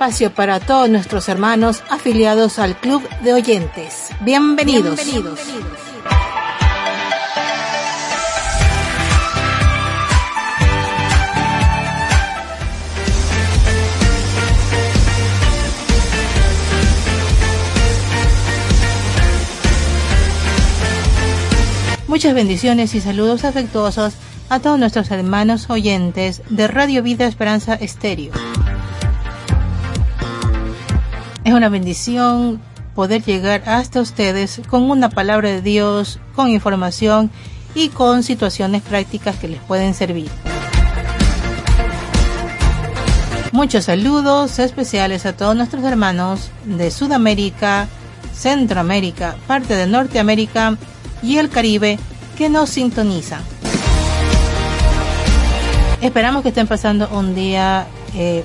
espacio para todos nuestros hermanos afiliados al Club de Oyentes. Bienvenidos. Bienvenidos. Muchas bendiciones y saludos afectuosos a todos nuestros hermanos oyentes de Radio Vida Esperanza Estéreo. Es una bendición poder llegar hasta ustedes con una palabra de Dios, con información y con situaciones prácticas que les pueden servir. Muchos saludos especiales a todos nuestros hermanos de Sudamérica, Centroamérica, parte de Norteamérica y el Caribe que nos sintonizan. Esperamos que estén pasando un día eh,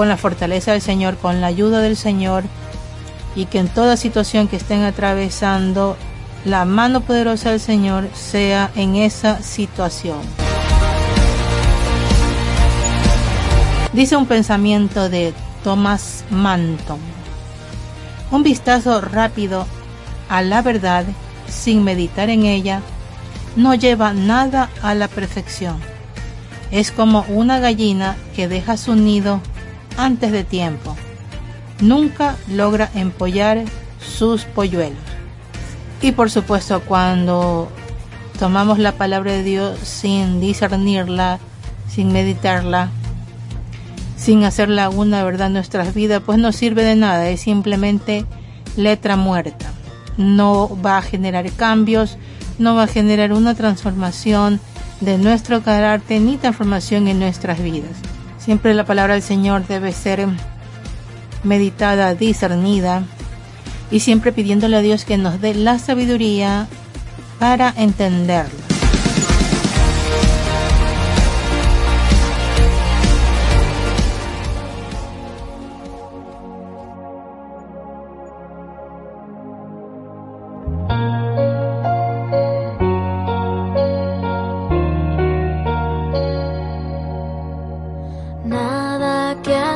con la fortaleza del Señor, con la ayuda del Señor y que en toda situación que estén atravesando, la mano poderosa del Señor sea en esa situación. Dice un pensamiento de Thomas Manton. Un vistazo rápido a la verdad sin meditar en ella no lleva nada a la perfección. Es como una gallina que deja su nido antes de tiempo. Nunca logra empollar sus polluelos. Y por supuesto cuando tomamos la palabra de Dios sin discernirla, sin meditarla, sin hacerla una verdad en nuestras vidas, pues no sirve de nada, es simplemente letra muerta. No va a generar cambios, no va a generar una transformación de nuestro carácter ni transformación en nuestras vidas. Siempre la palabra del Señor debe ser meditada, discernida y siempre pidiéndole a Dios que nos dé la sabiduría para entenderla.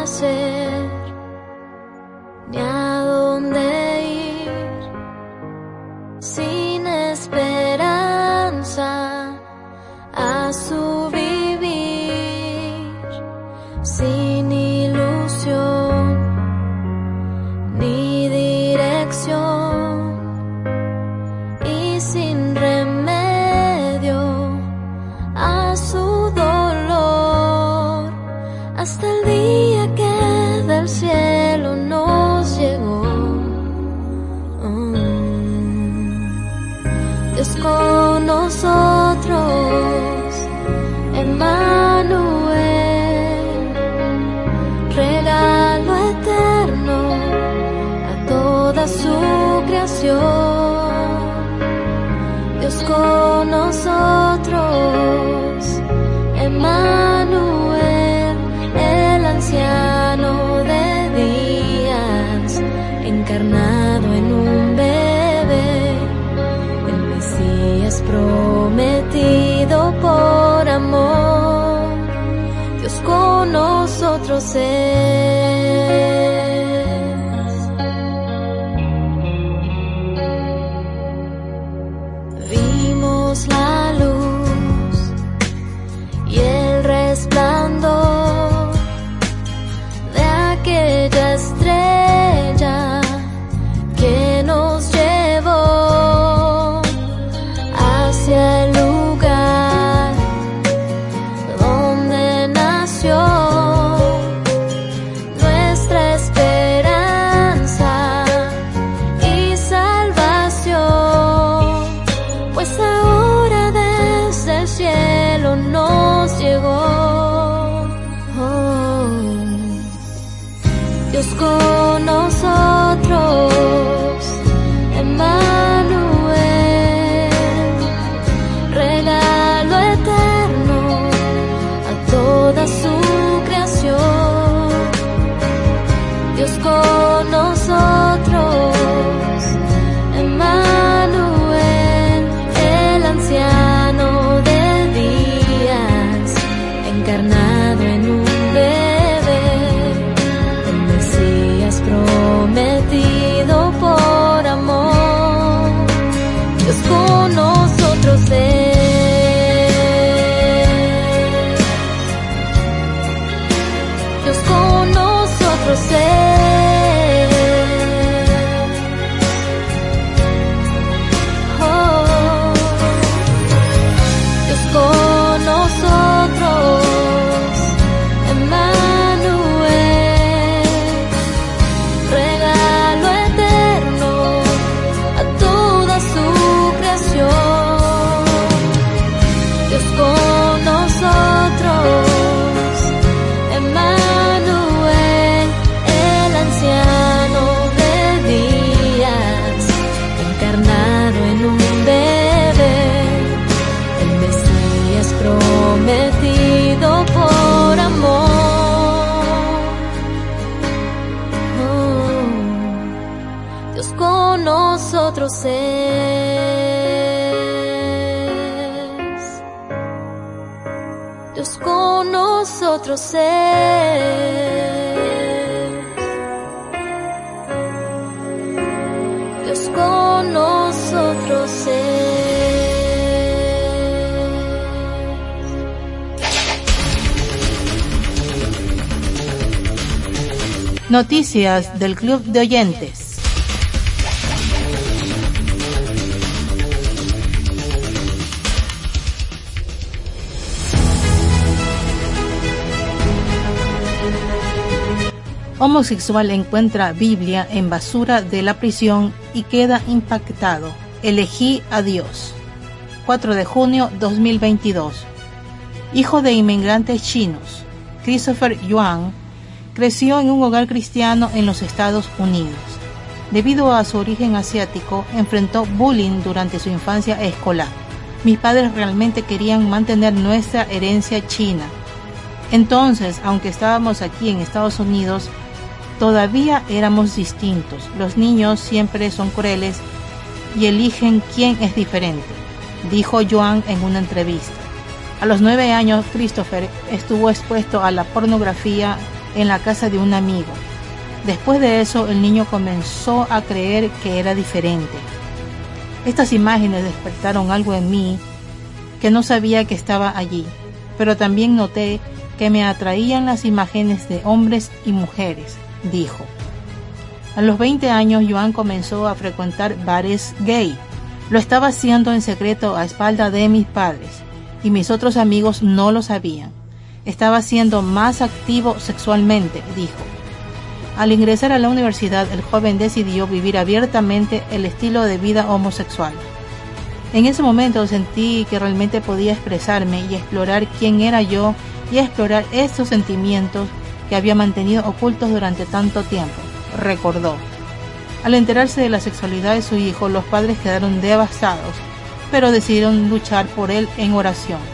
hacer. Vimos la Del Club de Oyentes. Homosexual encuentra Biblia en basura de la prisión y queda impactado. Elegí a Dios. 4 de junio 2022. Hijo de inmigrantes chinos, Christopher Yuan creció en un hogar cristiano en los Estados Unidos. Debido a su origen asiático, enfrentó bullying durante su infancia escolar. Mis padres realmente querían mantener nuestra herencia china. Entonces, aunque estábamos aquí en Estados Unidos, todavía éramos distintos. Los niños siempre son crueles y eligen quién es diferente, dijo Joan en una entrevista. A los nueve años, Christopher estuvo expuesto a la pornografía en la casa de un amigo. Después de eso, el niño comenzó a creer que era diferente. Estas imágenes despertaron algo en mí que no sabía que estaba allí, pero también noté que me atraían las imágenes de hombres y mujeres, dijo. A los 20 años, Joan comenzó a frecuentar bares gay. Lo estaba haciendo en secreto a espalda de mis padres, y mis otros amigos no lo sabían estaba siendo más activo sexualmente, dijo. Al ingresar a la universidad, el joven decidió vivir abiertamente el estilo de vida homosexual. En ese momento sentí que realmente podía expresarme y explorar quién era yo y explorar estos sentimientos que había mantenido ocultos durante tanto tiempo, recordó. Al enterarse de la sexualidad de su hijo, los padres quedaron devastados, pero decidieron luchar por él en oración.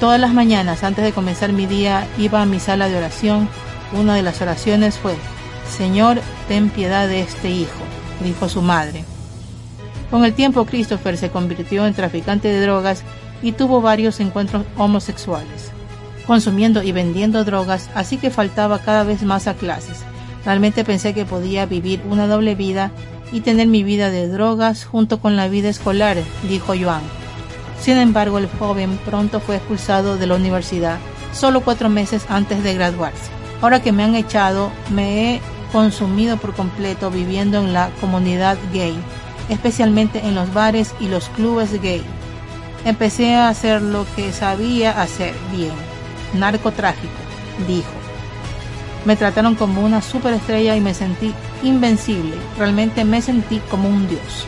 Todas las mañanas antes de comenzar mi día iba a mi sala de oración. Una de las oraciones fue, Señor, ten piedad de este hijo, dijo su madre. Con el tiempo Christopher se convirtió en traficante de drogas y tuvo varios encuentros homosexuales, consumiendo y vendiendo drogas, así que faltaba cada vez más a clases. Realmente pensé que podía vivir una doble vida y tener mi vida de drogas junto con la vida escolar, dijo Joan. Sin embargo, el joven pronto fue expulsado de la universidad, solo cuatro meses antes de graduarse. Ahora que me han echado, me he consumido por completo viviendo en la comunidad gay, especialmente en los bares y los clubes gay. Empecé a hacer lo que sabía hacer bien, narcotráfico, dijo. Me trataron como una superestrella y me sentí invencible, realmente me sentí como un dios.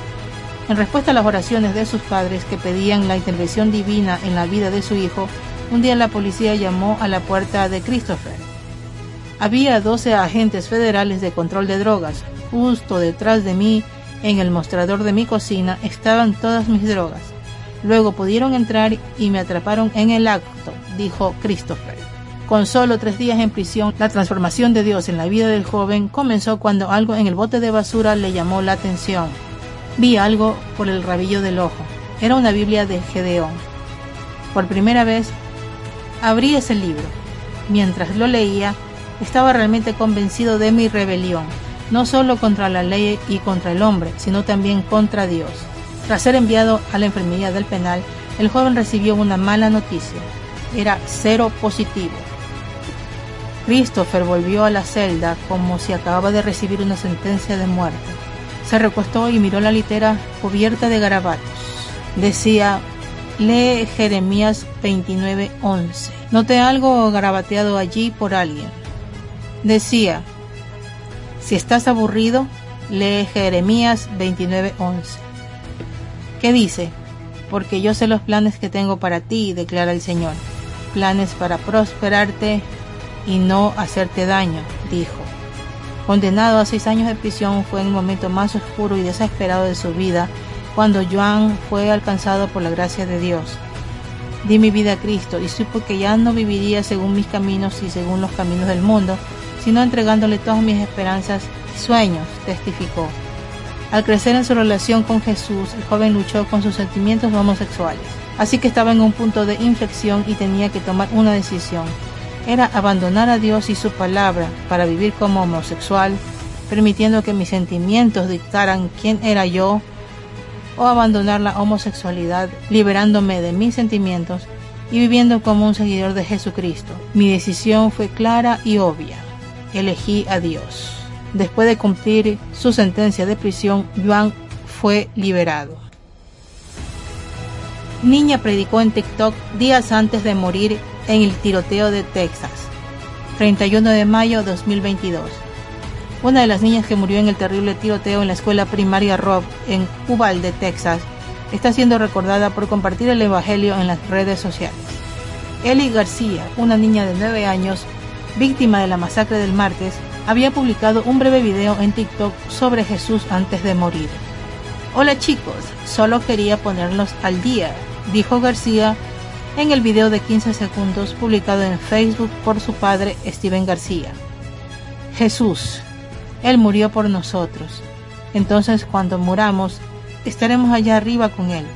En respuesta a las oraciones de sus padres que pedían la intervención divina en la vida de su hijo, un día la policía llamó a la puerta de Christopher. Había 12 agentes federales de control de drogas. Justo detrás de mí, en el mostrador de mi cocina, estaban todas mis drogas. Luego pudieron entrar y me atraparon en el acto, dijo Christopher. Con solo tres días en prisión, la transformación de Dios en la vida del joven comenzó cuando algo en el bote de basura le llamó la atención. Vi algo por el rabillo del ojo. Era una Biblia de Gedeón. Por primera vez, abrí ese libro. Mientras lo leía, estaba realmente convencido de mi rebelión, no solo contra la ley y contra el hombre, sino también contra Dios. Tras ser enviado a la enfermería del penal, el joven recibió una mala noticia. Era cero positivo. Christopher volvió a la celda como si acababa de recibir una sentencia de muerte. Se recostó y miró la litera cubierta de garabatos. Decía, lee Jeremías 29:11. Noté algo garabateado allí por alguien. Decía, si estás aburrido, lee Jeremías 29:11. ¿Qué dice? Porque yo sé los planes que tengo para ti, declara el Señor. Planes para prosperarte y no hacerte daño, dijo. Condenado a seis años de prisión, fue el momento más oscuro y desesperado de su vida cuando Joan fue alcanzado por la gracia de Dios. Di mi vida a Cristo y supo que ya no viviría según mis caminos y según los caminos del mundo, sino entregándole todas mis esperanzas y sueños, testificó. Al crecer en su relación con Jesús, el joven luchó con sus sentimientos homosexuales. Así que estaba en un punto de inflexión y tenía que tomar una decisión. Era abandonar a Dios y su palabra para vivir como homosexual, permitiendo que mis sentimientos dictaran quién era yo, o abandonar la homosexualidad, liberándome de mis sentimientos y viviendo como un seguidor de Jesucristo. Mi decisión fue clara y obvia. Elegí a Dios. Después de cumplir su sentencia de prisión, Juan fue liberado. Niña predicó en TikTok días antes de morir en el tiroteo de Texas, 31 de mayo de 2022. Una de las niñas que murió en el terrible tiroteo en la escuela primaria Rob en Uvalde, Texas, está siendo recordada por compartir el Evangelio en las redes sociales. Ellie García, una niña de 9 años, víctima de la masacre del martes, había publicado un breve video en TikTok sobre Jesús antes de morir. Hola chicos, solo quería ponerlos al día, dijo García en el video de 15 segundos publicado en Facebook por su padre Steven García. Jesús, Él murió por nosotros. Entonces cuando muramos, estaremos allá arriba con Él.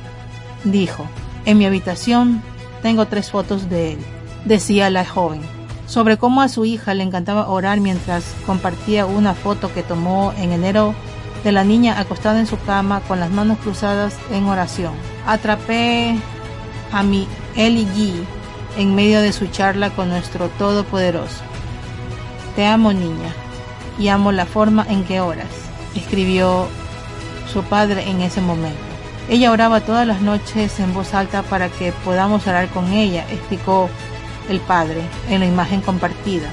Dijo, en mi habitación tengo tres fotos de Él, decía la joven sobre cómo a su hija le encantaba orar mientras compartía una foto que tomó en enero de la niña acostada en su cama con las manos cruzadas en oración. Atrapé a mi Eli G en medio de su charla con nuestro Todopoderoso. Te amo niña y amo la forma en que oras, escribió su padre en ese momento. Ella oraba todas las noches en voz alta para que podamos orar con ella, explicó el padre, en la imagen compartida.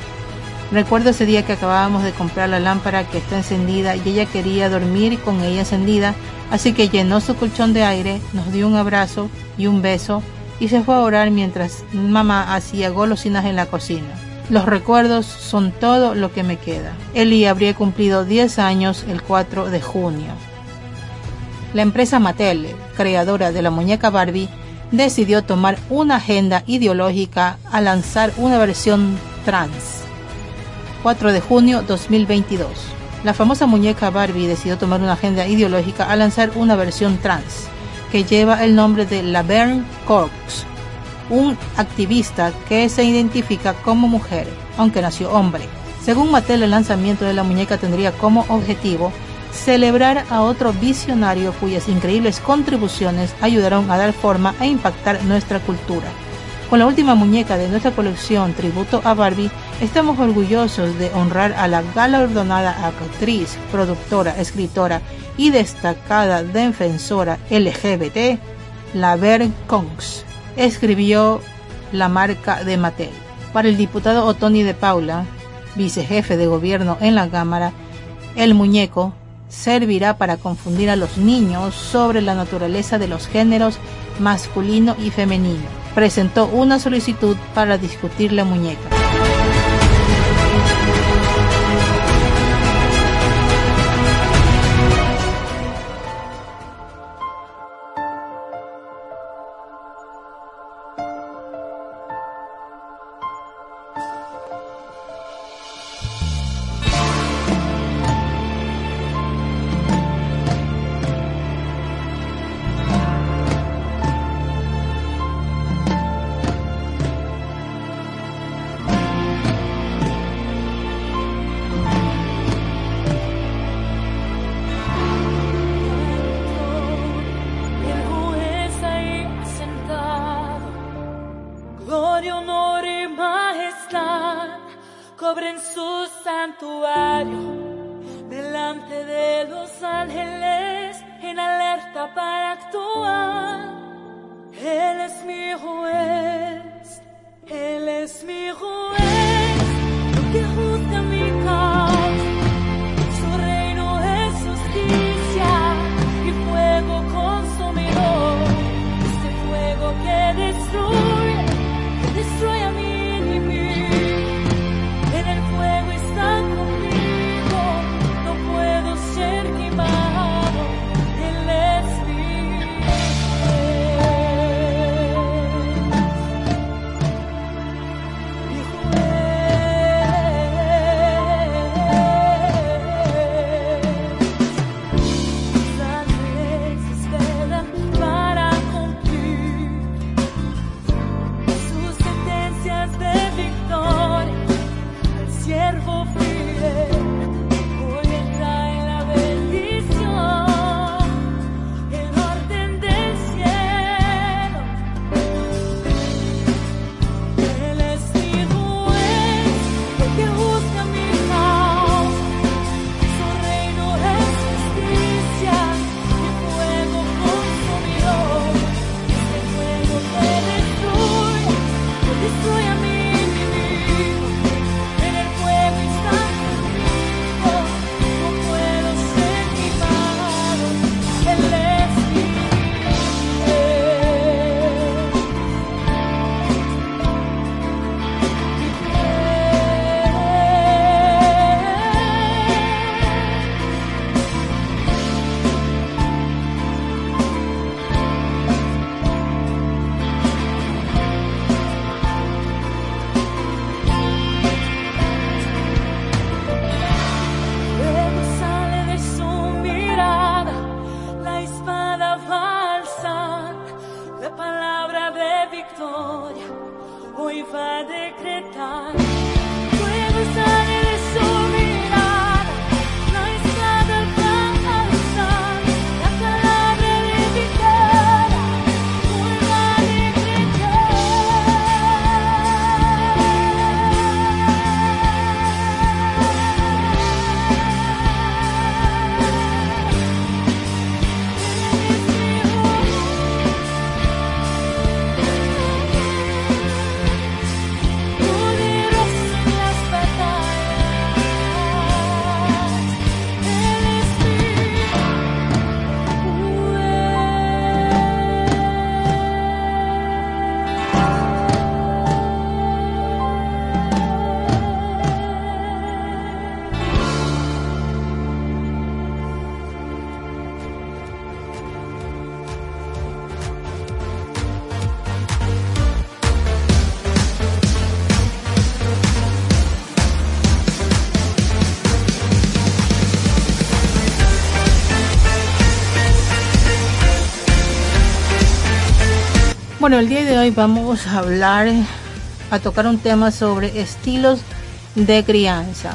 Recuerdo ese día que acabábamos de comprar la lámpara que está encendida y ella quería dormir con ella encendida, así que llenó su colchón de aire, nos dio un abrazo y un beso y se fue a orar mientras mamá hacía golosinas en la cocina. Los recuerdos son todo lo que me queda. Eli habría cumplido 10 años el 4 de junio. La empresa Mattel, creadora de la muñeca Barbie, decidió tomar una agenda ideológica al lanzar una versión trans. 4 de junio 2022. La famosa muñeca Barbie decidió tomar una agenda ideológica al lanzar una versión trans, que lleva el nombre de Laverne Cox, un activista que se identifica como mujer, aunque nació hombre. Según Mattel, el lanzamiento de la muñeca tendría como objetivo celebrar a otro visionario cuyas increíbles contribuciones ayudaron a dar forma e impactar nuestra cultura. Con la última muñeca de nuestra colección Tributo a Barbie, estamos orgullosos de honrar a la galardonada actriz, productora, escritora y destacada defensora LGBT, Laverne Cox, escribió la marca de Mattel. Para el diputado Otoni de Paula, vicejefe de gobierno en la Cámara, el muñeco servirá para confundir a los niños sobre la naturaleza de los géneros masculino y femenino. Presentó una solicitud para discutir la muñeca. santuario, delante de los ángeles, en alerta para actuar. Él es mi juez, Él es mi juez. Bueno, el día de hoy vamos a hablar, a tocar un tema sobre estilos de crianza.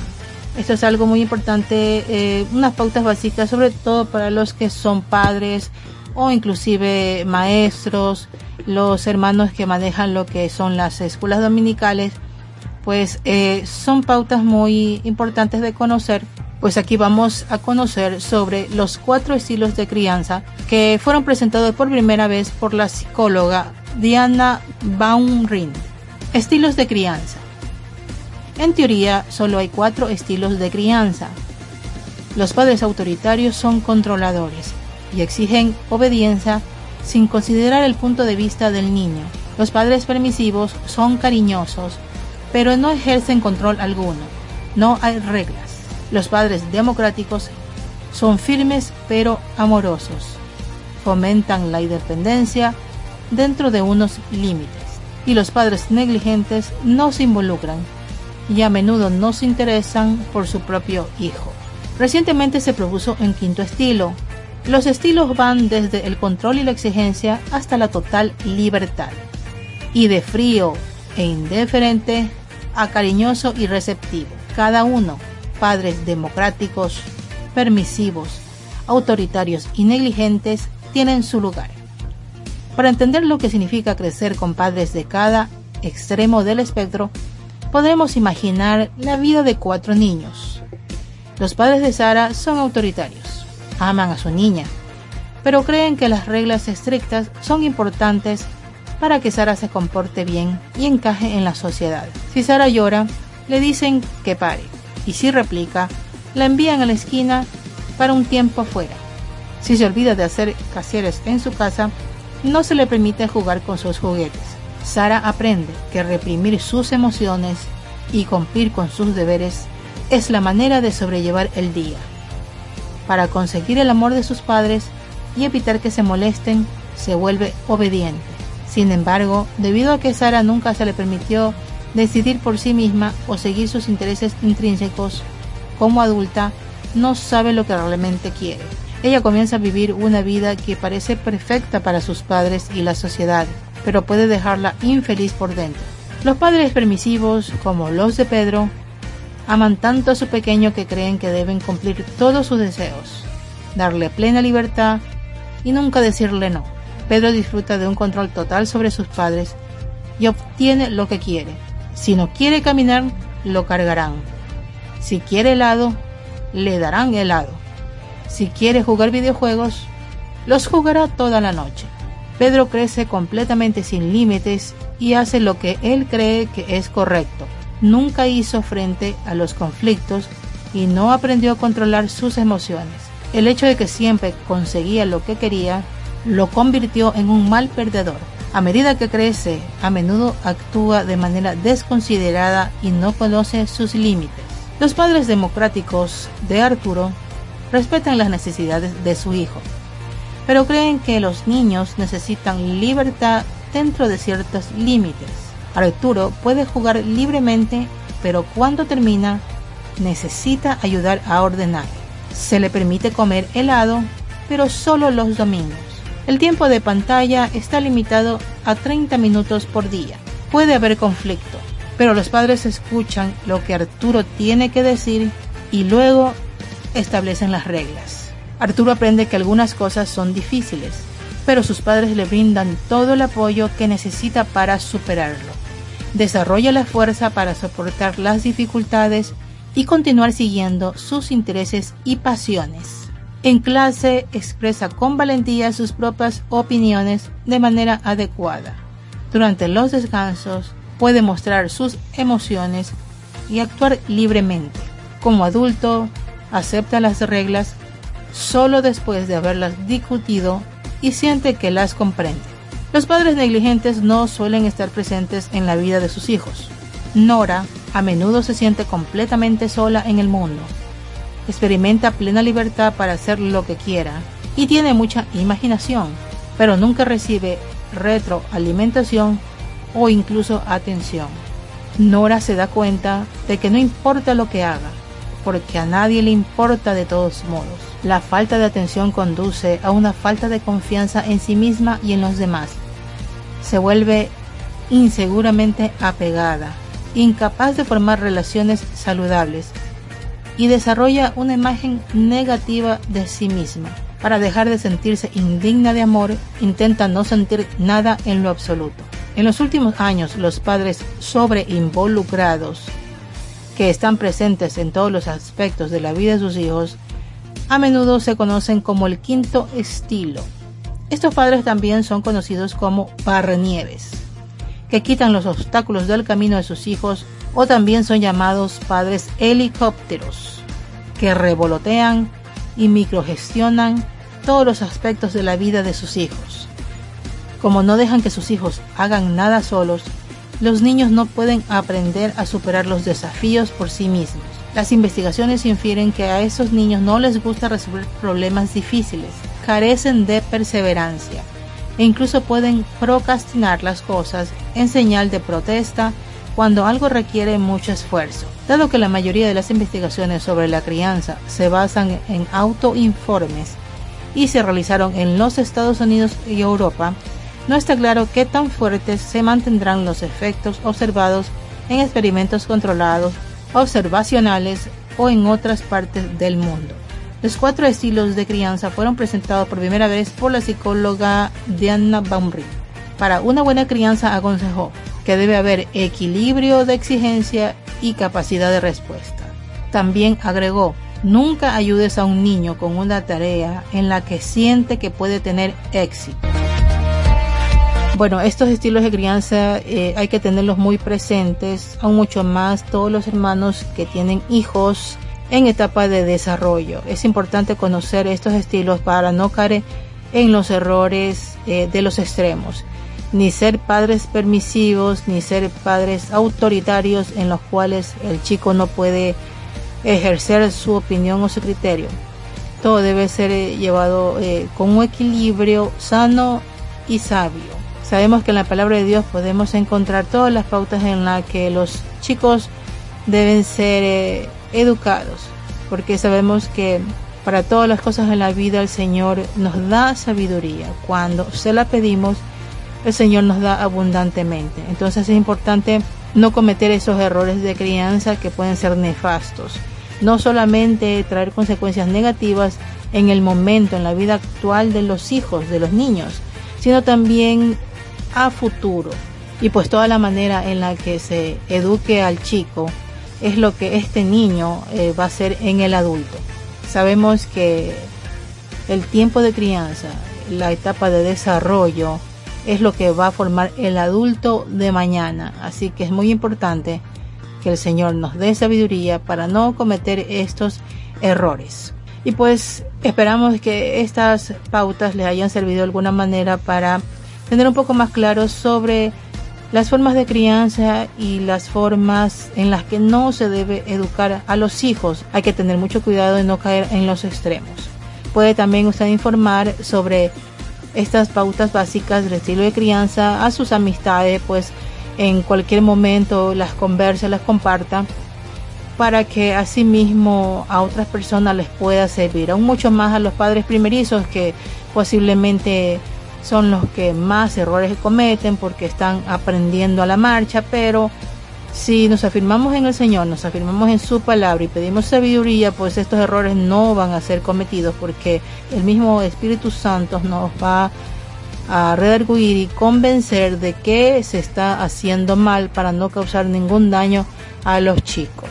Esto es algo muy importante, eh, unas pautas básicas, sobre todo para los que son padres o inclusive maestros, los hermanos que manejan lo que son las escuelas dominicales, pues eh, son pautas muy importantes de conocer. Pues aquí vamos a conocer sobre los cuatro estilos de crianza que fueron presentados por primera vez por la psicóloga Diana Baumrind. Estilos de crianza. En teoría, solo hay cuatro estilos de crianza. Los padres autoritarios son controladores y exigen obediencia sin considerar el punto de vista del niño. Los padres permisivos son cariñosos, pero no ejercen control alguno. No hay reglas. Los padres democráticos son firmes pero amorosos. Fomentan la independencia dentro de unos límites. Y los padres negligentes no se involucran y a menudo no se interesan por su propio hijo. Recientemente se propuso un quinto estilo. Los estilos van desde el control y la exigencia hasta la total libertad. Y de frío e indiferente a cariñoso y receptivo. Cada uno, padres democráticos, permisivos, autoritarios y negligentes, tienen su lugar. Para entender lo que significa crecer con padres de cada extremo del espectro, podemos imaginar la vida de cuatro niños. Los padres de Sara son autoritarios, aman a su niña, pero creen que las reglas estrictas son importantes para que Sara se comporte bien y encaje en la sociedad. Si Sara llora, le dicen que pare, y si replica, la envían a la esquina para un tiempo fuera. Si se olvida de hacer casieres en su casa, no se le permite jugar con sus juguetes. Sara aprende que reprimir sus emociones y cumplir con sus deberes es la manera de sobrellevar el día. Para conseguir el amor de sus padres y evitar que se molesten, se vuelve obediente. Sin embargo, debido a que Sara nunca se le permitió decidir por sí misma o seguir sus intereses intrínsecos, como adulta, no sabe lo que realmente quiere. Ella comienza a vivir una vida que parece perfecta para sus padres y la sociedad, pero puede dejarla infeliz por dentro. Los padres permisivos, como los de Pedro, aman tanto a su pequeño que creen que deben cumplir todos sus deseos, darle plena libertad y nunca decirle no. Pedro disfruta de un control total sobre sus padres y obtiene lo que quiere. Si no quiere caminar, lo cargarán. Si quiere helado, le darán helado. Si quiere jugar videojuegos, los jugará toda la noche. Pedro crece completamente sin límites y hace lo que él cree que es correcto. Nunca hizo frente a los conflictos y no aprendió a controlar sus emociones. El hecho de que siempre conseguía lo que quería lo convirtió en un mal perdedor. A medida que crece, a menudo actúa de manera desconsiderada y no conoce sus límites. Los padres democráticos de Arturo respetan las necesidades de su hijo, pero creen que los niños necesitan libertad dentro de ciertos límites. Arturo puede jugar libremente, pero cuando termina, necesita ayudar a ordenar. Se le permite comer helado, pero solo los domingos. El tiempo de pantalla está limitado a 30 minutos por día. Puede haber conflicto, pero los padres escuchan lo que Arturo tiene que decir y luego establecen las reglas. Arturo aprende que algunas cosas son difíciles, pero sus padres le brindan todo el apoyo que necesita para superarlo. Desarrolla la fuerza para soportar las dificultades y continuar siguiendo sus intereses y pasiones. En clase expresa con valentía sus propias opiniones de manera adecuada. Durante los descansos puede mostrar sus emociones y actuar libremente. Como adulto, acepta las reglas solo después de haberlas discutido y siente que las comprende. Los padres negligentes no suelen estar presentes en la vida de sus hijos. Nora a menudo se siente completamente sola en el mundo. Experimenta plena libertad para hacer lo que quiera y tiene mucha imaginación, pero nunca recibe retroalimentación o incluso atención. Nora se da cuenta de que no importa lo que haga, porque a nadie le importa de todos modos. La falta de atención conduce a una falta de confianza en sí misma y en los demás. Se vuelve inseguramente apegada, incapaz de formar relaciones saludables y desarrolla una imagen negativa de sí misma. Para dejar de sentirse indigna de amor, intenta no sentir nada en lo absoluto. En los últimos años, los padres sobreinvolucrados que están presentes en todos los aspectos de la vida de sus hijos, a menudo se conocen como el quinto estilo. Estos padres también son conocidos como barrenieves, que quitan los obstáculos del camino de sus hijos o también son llamados padres helicópteros, que revolotean y microgestionan todos los aspectos de la vida de sus hijos. Como no dejan que sus hijos hagan nada solos, los niños no pueden aprender a superar los desafíos por sí mismos. Las investigaciones infieren que a esos niños no les gusta resolver problemas difíciles, carecen de perseverancia e incluso pueden procrastinar las cosas en señal de protesta cuando algo requiere mucho esfuerzo. Dado que la mayoría de las investigaciones sobre la crianza se basan en autoinformes y se realizaron en los Estados Unidos y Europa, no está claro qué tan fuertes se mantendrán los efectos observados en experimentos controlados, observacionales o en otras partes del mundo. Los cuatro estilos de crianza fueron presentados por primera vez por la psicóloga Diana Baumri. Para una buena crianza aconsejó que debe haber equilibrio de exigencia y capacidad de respuesta. También agregó, nunca ayudes a un niño con una tarea en la que siente que puede tener éxito. Bueno, estos estilos de crianza eh, hay que tenerlos muy presentes, aún mucho más todos los hermanos que tienen hijos en etapa de desarrollo. Es importante conocer estos estilos para no caer en los errores eh, de los extremos, ni ser padres permisivos, ni ser padres autoritarios en los cuales el chico no puede ejercer su opinión o su criterio. Todo debe ser eh, llevado con un equilibrio sano y sabio. Sabemos que en la palabra de Dios podemos encontrar todas las pautas en las que los chicos deben ser eh, educados, porque sabemos que para todas las cosas en la vida el Señor nos da sabiduría. Cuando se la pedimos, el Señor nos da abundantemente. Entonces es importante no cometer esos errores de crianza que pueden ser nefastos. No solamente traer consecuencias negativas en el momento, en la vida actual de los hijos, de los niños, sino también a futuro. Y pues toda la manera en la que se eduque al chico es lo que este niño eh, va a ser en el adulto. Sabemos que el tiempo de crianza, la etapa de desarrollo, es lo que va a formar el adulto de mañana. Así que es muy importante que el Señor nos dé sabiduría para no cometer estos errores. Y pues esperamos que estas pautas le hayan servido de alguna manera para tener un poco más claro sobre las formas de crianza y las formas en las que no se debe educar a los hijos. Hay que tener mucho cuidado de no caer en los extremos. Puede también usted informar sobre estas pautas básicas del estilo de crianza a sus amistades, pues en cualquier momento las converse, las comparta para que asimismo a otras personas les pueda servir, aún mucho más a los padres primerizos que posiblemente son los que más errores cometen porque están aprendiendo a la marcha, pero si nos afirmamos en el Señor, nos afirmamos en su palabra y pedimos sabiduría, pues estos errores no van a ser cometidos porque el mismo Espíritu Santo nos va a redarguir y convencer de que se está haciendo mal para no causar ningún daño a los chicos.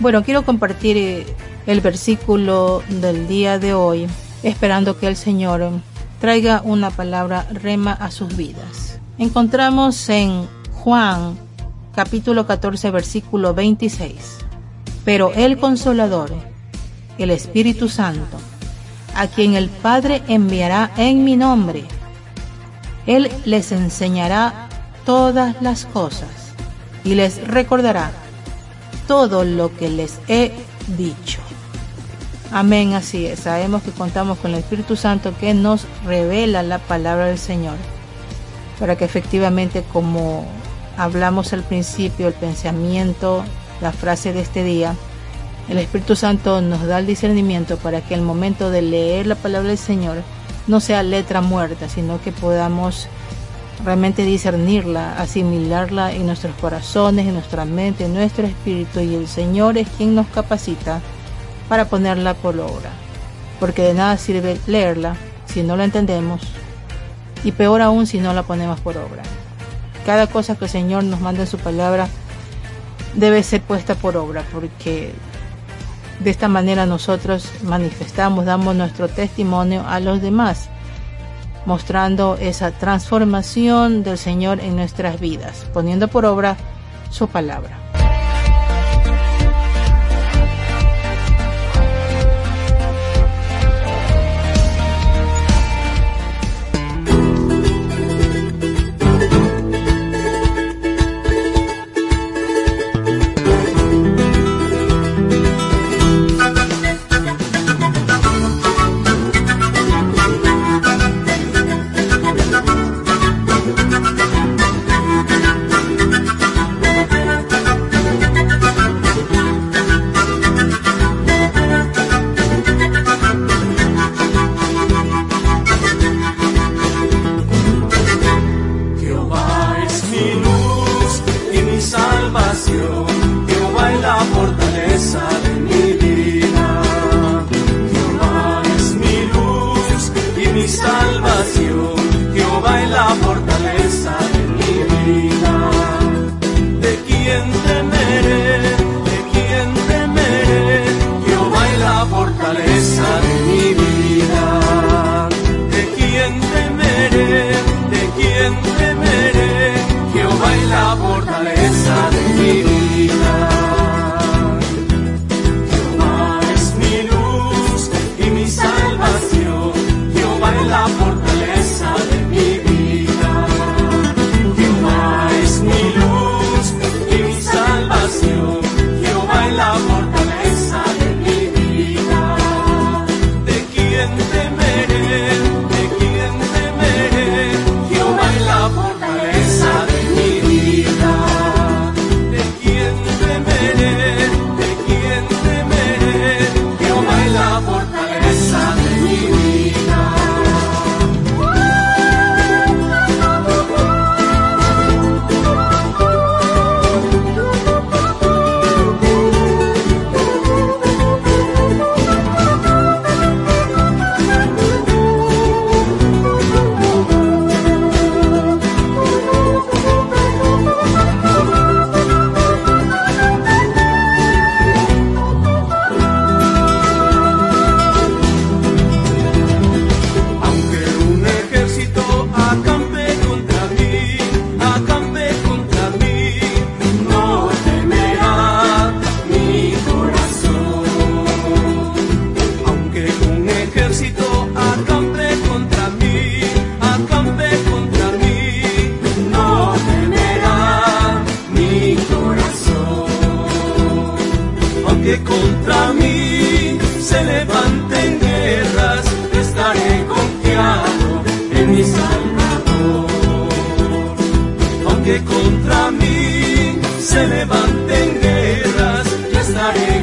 Bueno, quiero compartir eh, el versículo del día de hoy, esperando que el Señor traiga una palabra rema a sus vidas. Encontramos en Juan capítulo 14 versículo 26. Pero el consolador, el Espíritu Santo, a quien el Padre enviará en mi nombre, Él les enseñará todas las cosas y les recordará todo lo que les he dicho. Amén, así es. Sabemos que contamos con el Espíritu Santo que nos revela la palabra del Señor, para que efectivamente, como hablamos al principio, el pensamiento, la frase de este día, el Espíritu Santo nos da el discernimiento para que el momento de leer la palabra del Señor no sea letra muerta, sino que podamos realmente discernirla, asimilarla en nuestros corazones, en nuestra mente, en nuestro espíritu y el Señor es quien nos capacita para ponerla por obra. Porque de nada sirve leerla si no la entendemos y peor aún si no la ponemos por obra. Cada cosa que el Señor nos manda en su palabra debe ser puesta por obra porque de esta manera nosotros manifestamos, damos nuestro testimonio a los demás mostrando esa transformación del Señor en nuestras vidas, poniendo por obra su palabra.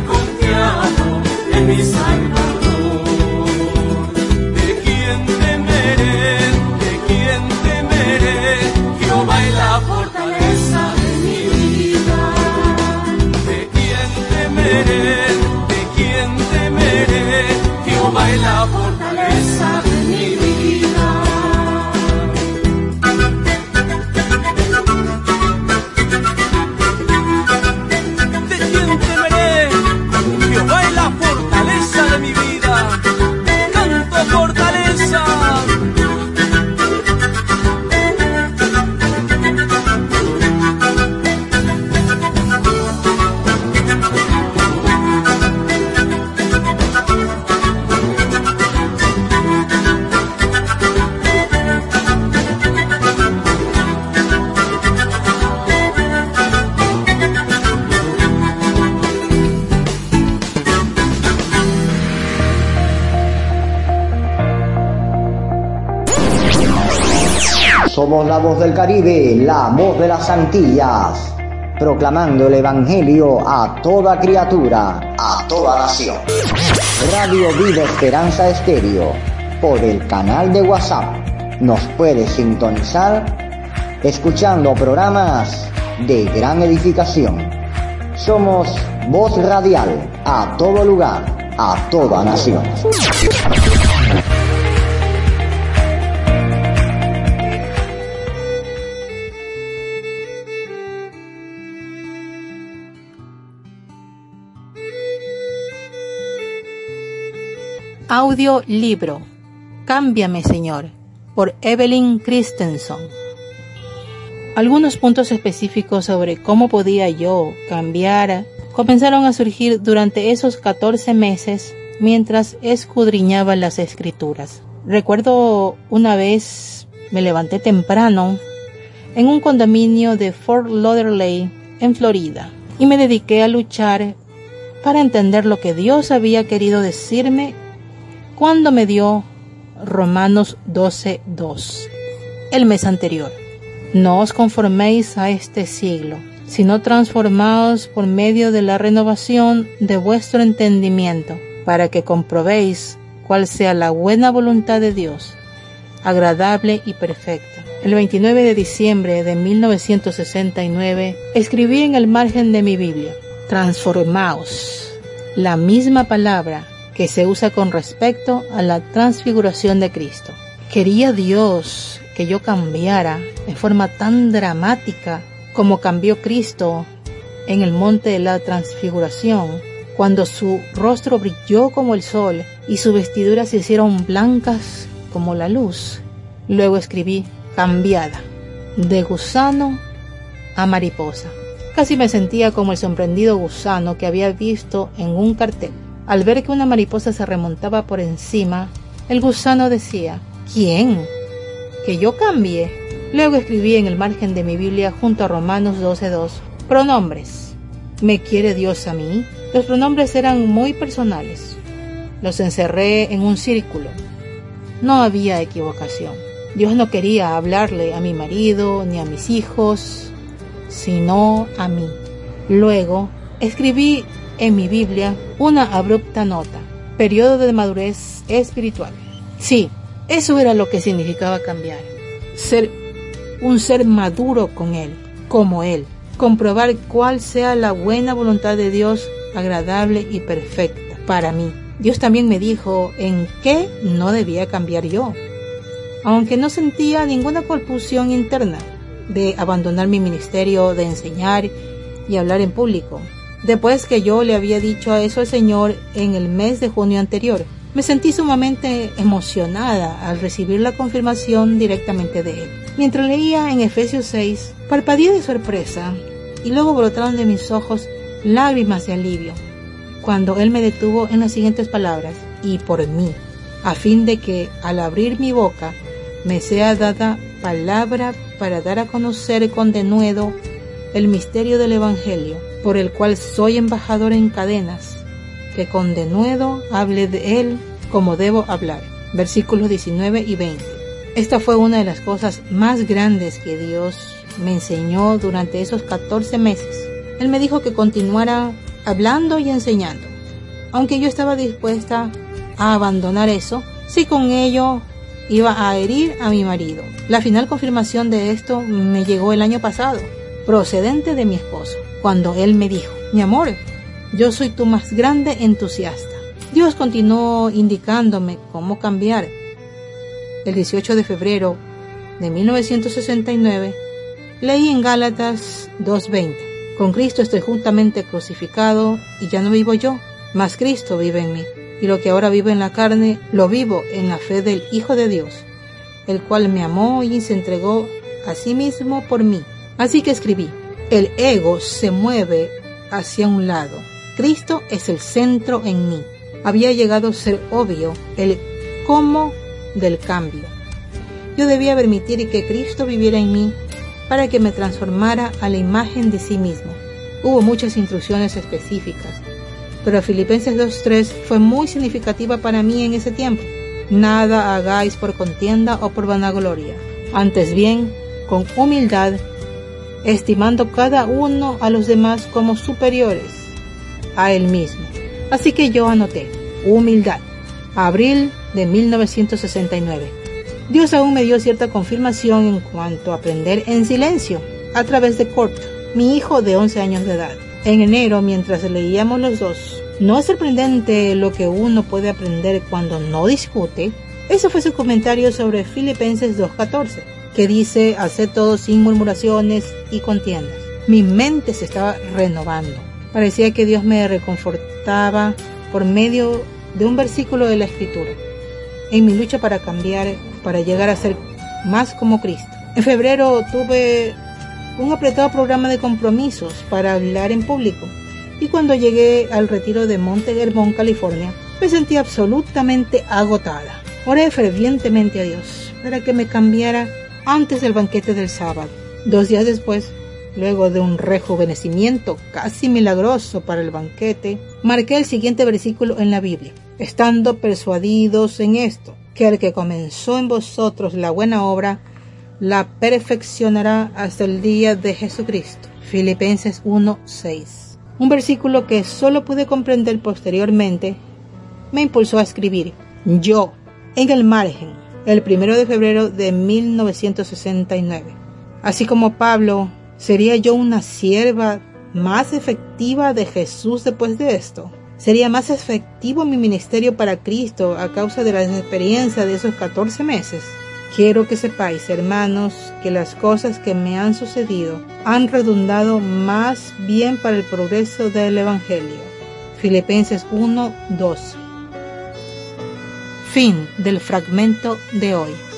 Confiado en mi salvación. Caribe, la voz de las Antillas, proclamando el Evangelio a toda criatura, a toda nación. Radio Vida Esperanza Estéreo, por el canal de WhatsApp. Nos puede sintonizar escuchando programas de gran edificación. Somos voz radial a todo lugar, a toda nación. Audio libro Cámbiame Señor por Evelyn Christensen. Algunos puntos específicos sobre cómo podía yo cambiar comenzaron a surgir durante esos 14 meses mientras escudriñaba las escrituras. Recuerdo una vez me levanté temprano en un condominio de Fort Lauderdale en Florida y me dediqué a luchar para entender lo que Dios había querido decirme cuando me dio Romanos 12:2 el mes anterior. No os conforméis a este siglo, sino transformaos por medio de la renovación de vuestro entendimiento, para que comprobéis cuál sea la buena voluntad de Dios, agradable y perfecta. El 29 de diciembre de 1969 escribí en el margen de mi Biblia, transformaos, la misma palabra que se usa con respecto a la transfiguración de Cristo. Quería Dios que yo cambiara en forma tan dramática como cambió Cristo en el monte de la transfiguración, cuando su rostro brilló como el sol y sus vestiduras se hicieron blancas como la luz. Luego escribí cambiada, de gusano a mariposa. Casi me sentía como el sorprendido gusano que había visto en un cartel. Al ver que una mariposa se remontaba por encima, el gusano decía, ¿quién? ¿Que yo cambie? Luego escribí en el margen de mi Biblia junto a Romanos 12.2, pronombres. ¿Me quiere Dios a mí? Los pronombres eran muy personales. Los encerré en un círculo. No había equivocación. Dios no quería hablarle a mi marido ni a mis hijos, sino a mí. Luego escribí en mi Biblia una abrupta nota, periodo de madurez espiritual. Sí, eso era lo que significaba cambiar. Ser un ser maduro con Él, como Él. Comprobar cuál sea la buena voluntad de Dios, agradable y perfecta para mí. Dios también me dijo en qué no debía cambiar yo. Aunque no sentía ninguna compulsión interna de abandonar mi ministerio de enseñar y hablar en público, después que yo le había dicho a eso al Señor en el mes de junio anterior. Me sentí sumamente emocionada al recibir la confirmación directamente de Él. Mientras leía en Efesios 6, parpadeé de sorpresa y luego brotaron de mis ojos lágrimas de alivio cuando Él me detuvo en las siguientes palabras, y por mí, a fin de que al abrir mi boca me sea dada palabra para dar a conocer con denuedo el misterio del Evangelio, por el cual soy embajador en cadenas, que con denuedo hable de él como debo hablar. Versículos 19 y 20. Esta fue una de las cosas más grandes que Dios me enseñó durante esos 14 meses. Él me dijo que continuara hablando y enseñando, aunque yo estaba dispuesta a abandonar eso, si con ello iba a herir a mi marido. La final confirmación de esto me llegó el año pasado, procedente de mi esposo, cuando él me dijo, mi amor, yo soy tu más grande entusiasta. Dios continuó indicándome cómo cambiar. El 18 de febrero de 1969 leí en Gálatas 2.20, con Cristo estoy juntamente crucificado y ya no vivo yo, mas Cristo vive en mí. Y lo que ahora vivo en la carne, lo vivo en la fe del Hijo de Dios, el cual me amó y se entregó a sí mismo por mí. Así que escribí, el ego se mueve hacia un lado. Cristo es el centro en mí. Había llegado a ser obvio el cómo del cambio. Yo debía permitir que Cristo viviera en mí para que me transformara a la imagen de sí mismo. Hubo muchas instrucciones específicas, pero Filipenses 2.3 fue muy significativa para mí en ese tiempo. Nada hagáis por contienda o por vanagloria, antes bien, con humildad, estimando cada uno a los demás como superiores a él mismo. Así que yo anoté, humildad, abril de 1969. Dios aún me dio cierta confirmación en cuanto a aprender en silencio a través de Kurt, mi hijo de 11 años de edad. En enero, mientras leíamos los dos, ¿no es sorprendente lo que uno puede aprender cuando no discute? Ese fue su comentario sobre Filipenses 2.14, que dice, hacer todo sin murmuraciones y contiendas. Mi mente se estaba renovando. Parecía que Dios me reconfortaba por medio de un versículo de la Escritura en mi lucha para cambiar, para llegar a ser más como Cristo. En febrero tuve un apretado programa de compromisos para hablar en público y cuando llegué al retiro de Monte Hermón, California, me sentí absolutamente agotada. Oré fervientemente a Dios para que me cambiara antes del banquete del sábado. Dos días después, luego de un rejuvenecimiento casi milagroso para el banquete, marqué el siguiente versículo en la Biblia estando persuadidos en esto, que el que comenzó en vosotros la buena obra, la perfeccionará hasta el día de Jesucristo. Filipenses 1:6. Un versículo que solo pude comprender posteriormente me impulsó a escribir yo en el margen el primero de febrero de 1969. Así como Pablo, ¿sería yo una sierva más efectiva de Jesús después de esto? Sería más efectivo mi ministerio para Cristo a causa de la experiencia de esos 14 meses. Quiero que sepáis, hermanos, que las cosas que me han sucedido han redundado más bien para el progreso del Evangelio. Filipenses 1, 12. Fin del fragmento de hoy.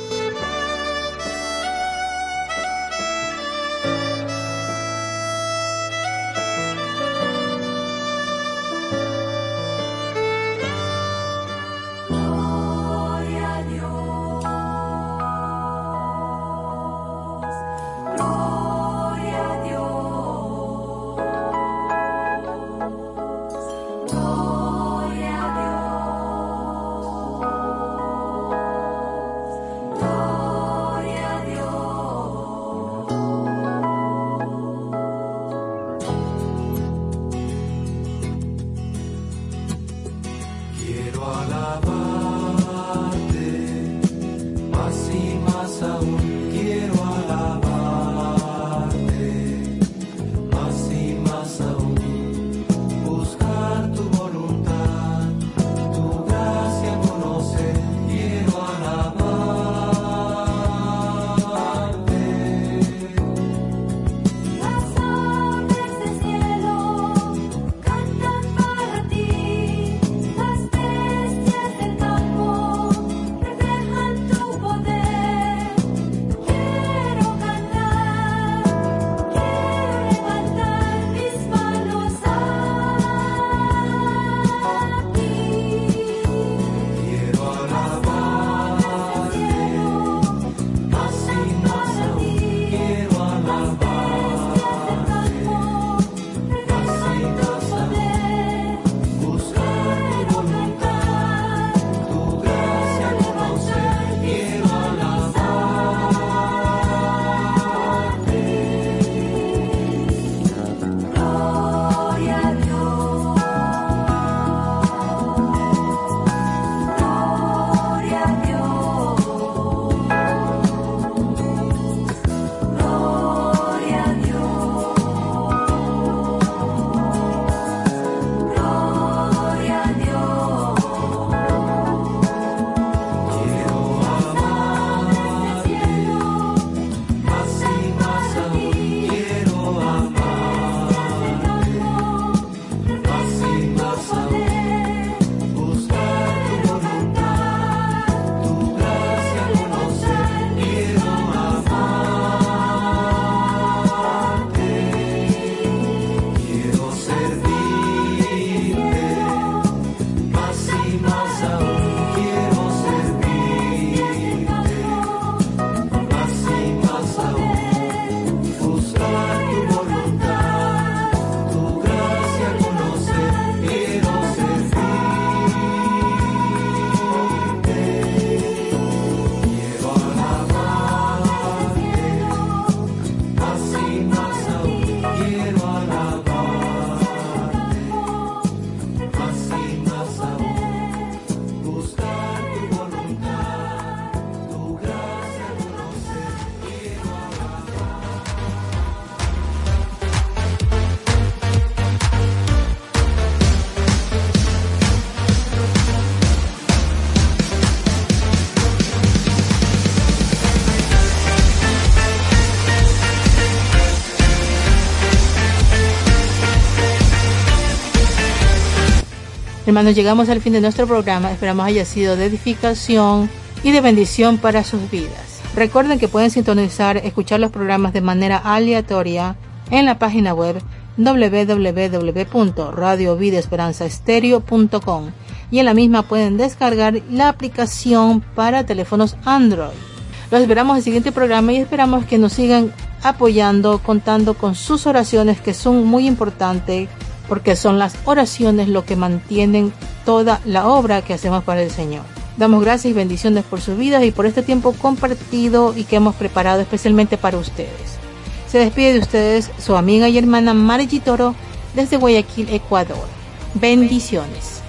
Hermanos, llegamos al fin de nuestro programa. Esperamos haya sido de edificación y de bendición para sus vidas. Recuerden que pueden sintonizar, escuchar los programas de manera aleatoria en la página web www.radiovidesperanzaestereo.com y en la misma pueden descargar la aplicación para teléfonos Android. Los esperamos en el siguiente programa y esperamos que nos sigan apoyando, contando con sus oraciones que son muy importantes porque son las oraciones lo que mantienen toda la obra que hacemos para el Señor. Damos gracias y bendiciones por sus vidas y por este tiempo compartido y que hemos preparado especialmente para ustedes. Se despide de ustedes su amiga y hermana Margie Toro desde Guayaquil, Ecuador. Bendiciones.